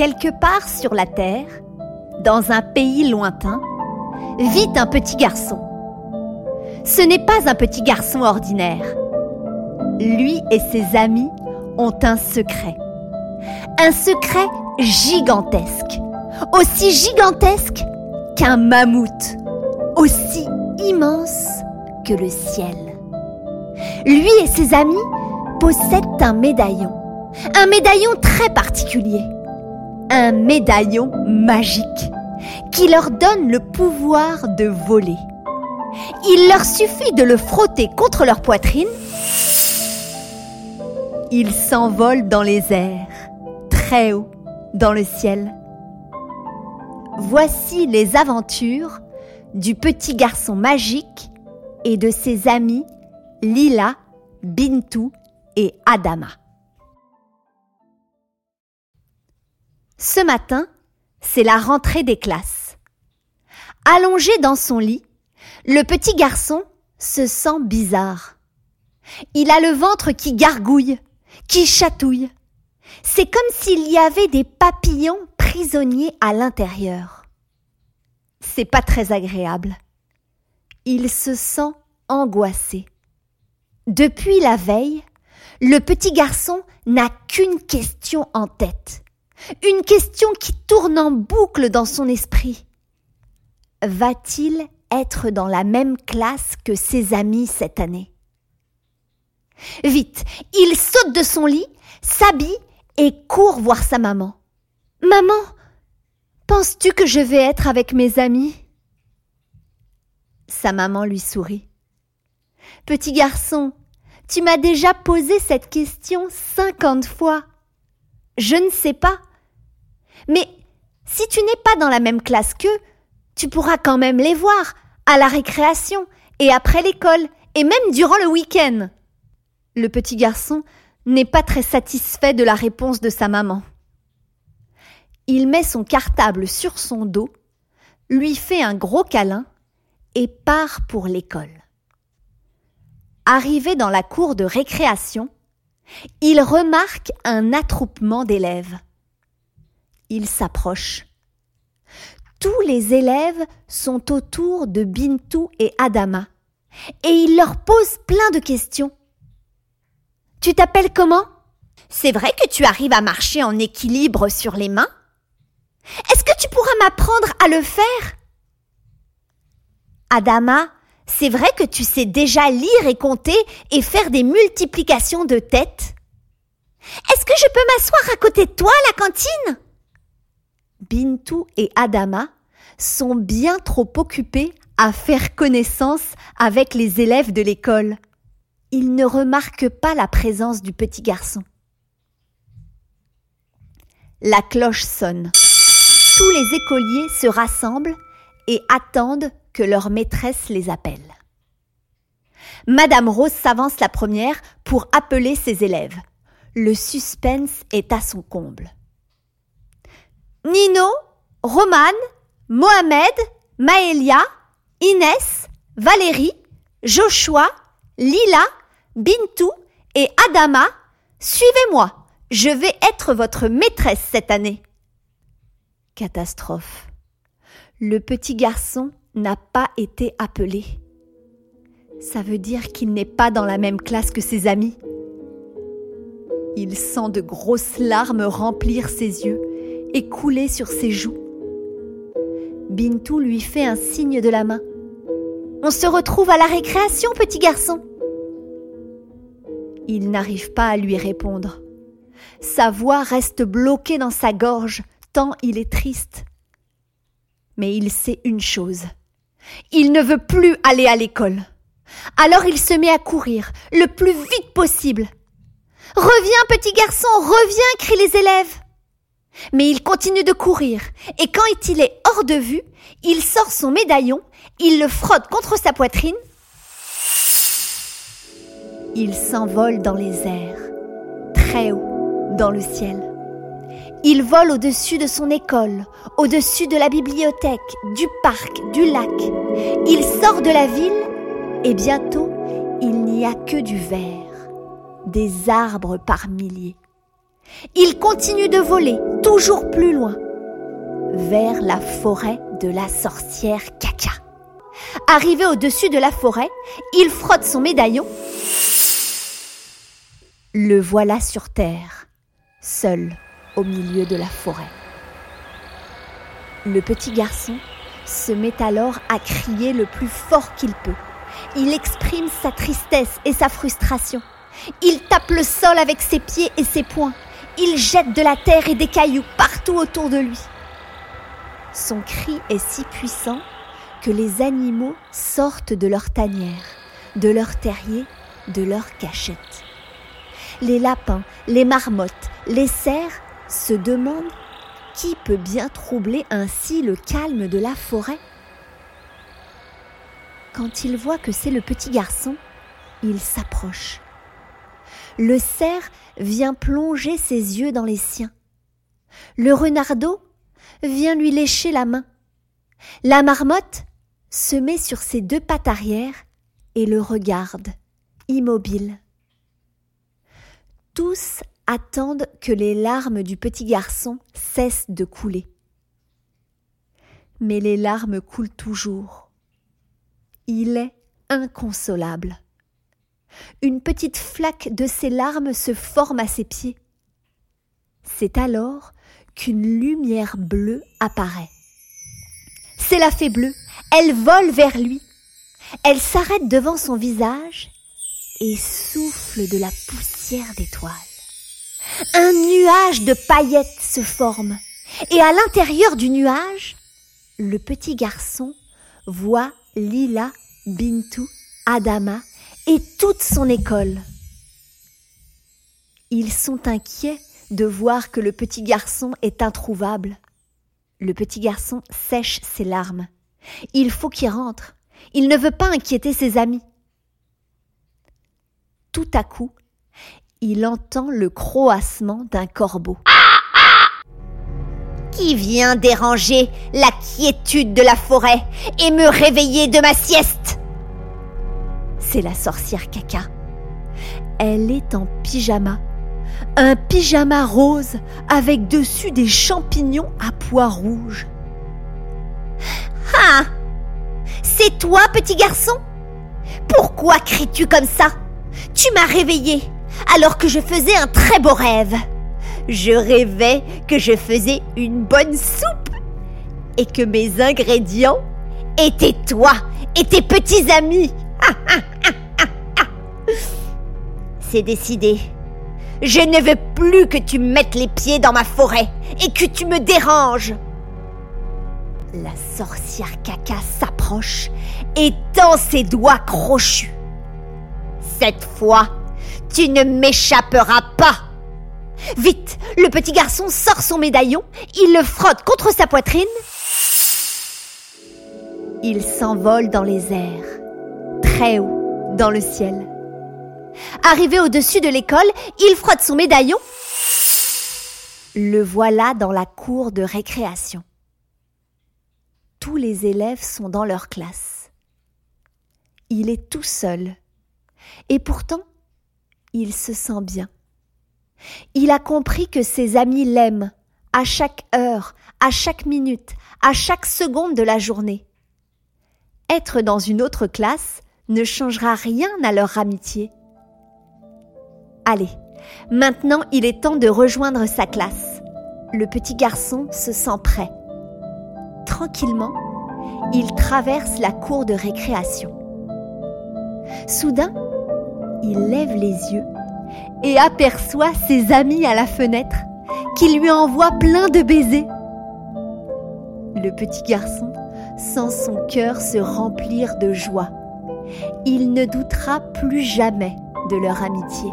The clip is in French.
Quelque part sur la terre, dans un pays lointain, vit un petit garçon. Ce n'est pas un petit garçon ordinaire. Lui et ses amis ont un secret. Un secret gigantesque. Aussi gigantesque qu'un mammouth. Aussi immense que le ciel. Lui et ses amis possèdent un médaillon. Un médaillon très particulier un médaillon magique qui leur donne le pouvoir de voler. Il leur suffit de le frotter contre leur poitrine. Ils s'envolent dans les airs, très haut dans le ciel. Voici les aventures du petit garçon magique et de ses amis Lila, Bintou et Adama. Ce matin, c'est la rentrée des classes. Allongé dans son lit, le petit garçon se sent bizarre. Il a le ventre qui gargouille, qui chatouille. C'est comme s'il y avait des papillons prisonniers à l'intérieur. C'est pas très agréable. Il se sent angoissé. Depuis la veille, le petit garçon n'a qu'une question en tête. Une question qui tourne en boucle dans son esprit. Va-t-il être dans la même classe que ses amis cette année? Vite, il saute de son lit, s'habille et court voir sa maman. Maman, penses-tu que je vais être avec mes amis? Sa maman lui sourit. Petit garçon, tu m'as déjà posé cette question cinquante fois. Je ne sais pas. Mais si tu n'es pas dans la même classe qu'eux, tu pourras quand même les voir à la récréation et après l'école et même durant le week-end. Le petit garçon n'est pas très satisfait de la réponse de sa maman. Il met son cartable sur son dos, lui fait un gros câlin et part pour l'école. Arrivé dans la cour de récréation, il remarque un attroupement d'élèves il s'approche. Tous les élèves sont autour de Bintou et Adama et il leur pose plein de questions. Tu t'appelles comment? C'est vrai que tu arrives à marcher en équilibre sur les mains. Est-ce que tu pourras m'apprendre à le faire? Adama, c'est vrai que tu sais déjà lire et compter et faire des multiplications de tête Est-ce que je peux m'asseoir à côté de toi à la cantine? Bintou et Adama sont bien trop occupés à faire connaissance avec les élèves de l'école. Ils ne remarquent pas la présence du petit garçon. La cloche sonne. Tous les écoliers se rassemblent et attendent que leur maîtresse les appelle. Madame Rose s'avance la première pour appeler ses élèves. Le suspense est à son comble. Nino, Romane, Mohamed, Maëlia, Inès, Valérie, Joshua, Lila, Bintou et Adama, suivez-moi, je vais être votre maîtresse cette année. Catastrophe. Le petit garçon n'a pas été appelé. Ça veut dire qu'il n'est pas dans la même classe que ses amis. Il sent de grosses larmes remplir ses yeux et couler sur ses joues. Bintou lui fait un signe de la main. On se retrouve à la récréation, petit garçon. Il n'arrive pas à lui répondre. Sa voix reste bloquée dans sa gorge, tant il est triste. Mais il sait une chose. Il ne veut plus aller à l'école. Alors il se met à courir, le plus vite possible. Reviens, petit garçon, reviens, crient les élèves. Mais il continue de courir, et quand il est hors de vue, il sort son médaillon, il le frotte contre sa poitrine. Il s'envole dans les airs, très haut, dans le ciel. Il vole au-dessus de son école, au-dessus de la bibliothèque, du parc, du lac. Il sort de la ville et bientôt il n'y a que du vert, des arbres par milliers. Il continue de voler toujours plus loin, vers la forêt de la sorcière Caca. Arrivé au-dessus de la forêt, il frotte son médaillon. Le voilà sur terre, seul au milieu de la forêt. Le petit garçon se met alors à crier le plus fort qu'il peut. Il exprime sa tristesse et sa frustration. Il tape le sol avec ses pieds et ses poings. Il jette de la terre et des cailloux partout autour de lui. Son cri est si puissant que les animaux sortent de leur tanière, de leur terrier, de leur cachette. Les lapins, les marmottes, les cerfs se demandent qui peut bien troubler ainsi le calme de la forêt. Quand il voit que c'est le petit garçon, il s'approche. Le cerf vient plonger ses yeux dans les siens. Le renardeau vient lui lécher la main. La marmotte se met sur ses deux pattes arrière et le regarde, immobile. Tous attendent que les larmes du petit garçon cessent de couler. Mais les larmes coulent toujours. Il est inconsolable. Une petite flaque de ses larmes se forme à ses pieds. C'est alors qu'une lumière bleue apparaît. C'est la fée bleue. Elle vole vers lui. Elle s'arrête devant son visage et souffle de la poussière d'étoiles. Un nuage de paillettes se forme, et à l'intérieur du nuage, le petit garçon voit Lila, Bintou, Adama et toute son école. Ils sont inquiets de voir que le petit garçon est introuvable. Le petit garçon sèche ses larmes. Il faut qu'il rentre. Il ne veut pas inquiéter ses amis. Tout à coup, il entend le croassement d'un corbeau. Qui vient déranger la quiétude de la forêt et me réveiller de ma sieste? C'est la sorcière caca. Elle est en pyjama. Un pyjama rose avec dessus des champignons à pois rouges. Ah C'est toi, petit garçon? Pourquoi cries-tu comme ça? Tu m'as réveillé alors que je faisais un très beau rêve. Je rêvais que je faisais une bonne soupe et que mes ingrédients étaient toi et tes petits amis. C'est décidé. Je ne veux plus que tu mettes les pieds dans ma forêt et que tu me déranges. La sorcière caca s'approche et tend ses doigts crochus. Cette fois, tu ne m'échapperas pas. Vite, le petit garçon sort son médaillon, il le frotte contre sa poitrine. Il s'envole dans les airs, très haut dans le ciel. Arrivé au-dessus de l'école, il frotte son médaillon. Le voilà dans la cour de récréation. Tous les élèves sont dans leur classe. Il est tout seul. Et pourtant, il se sent bien. Il a compris que ses amis l'aiment à chaque heure, à chaque minute, à chaque seconde de la journée. Être dans une autre classe ne changera rien à leur amitié. Allez, maintenant il est temps de rejoindre sa classe. Le petit garçon se sent prêt. Tranquillement, il traverse la cour de récréation. Soudain, il lève les yeux et aperçoit ses amis à la fenêtre qui lui envoient plein de baisers. Le petit garçon sent son cœur se remplir de joie. Il ne doutera plus jamais de leur amitié.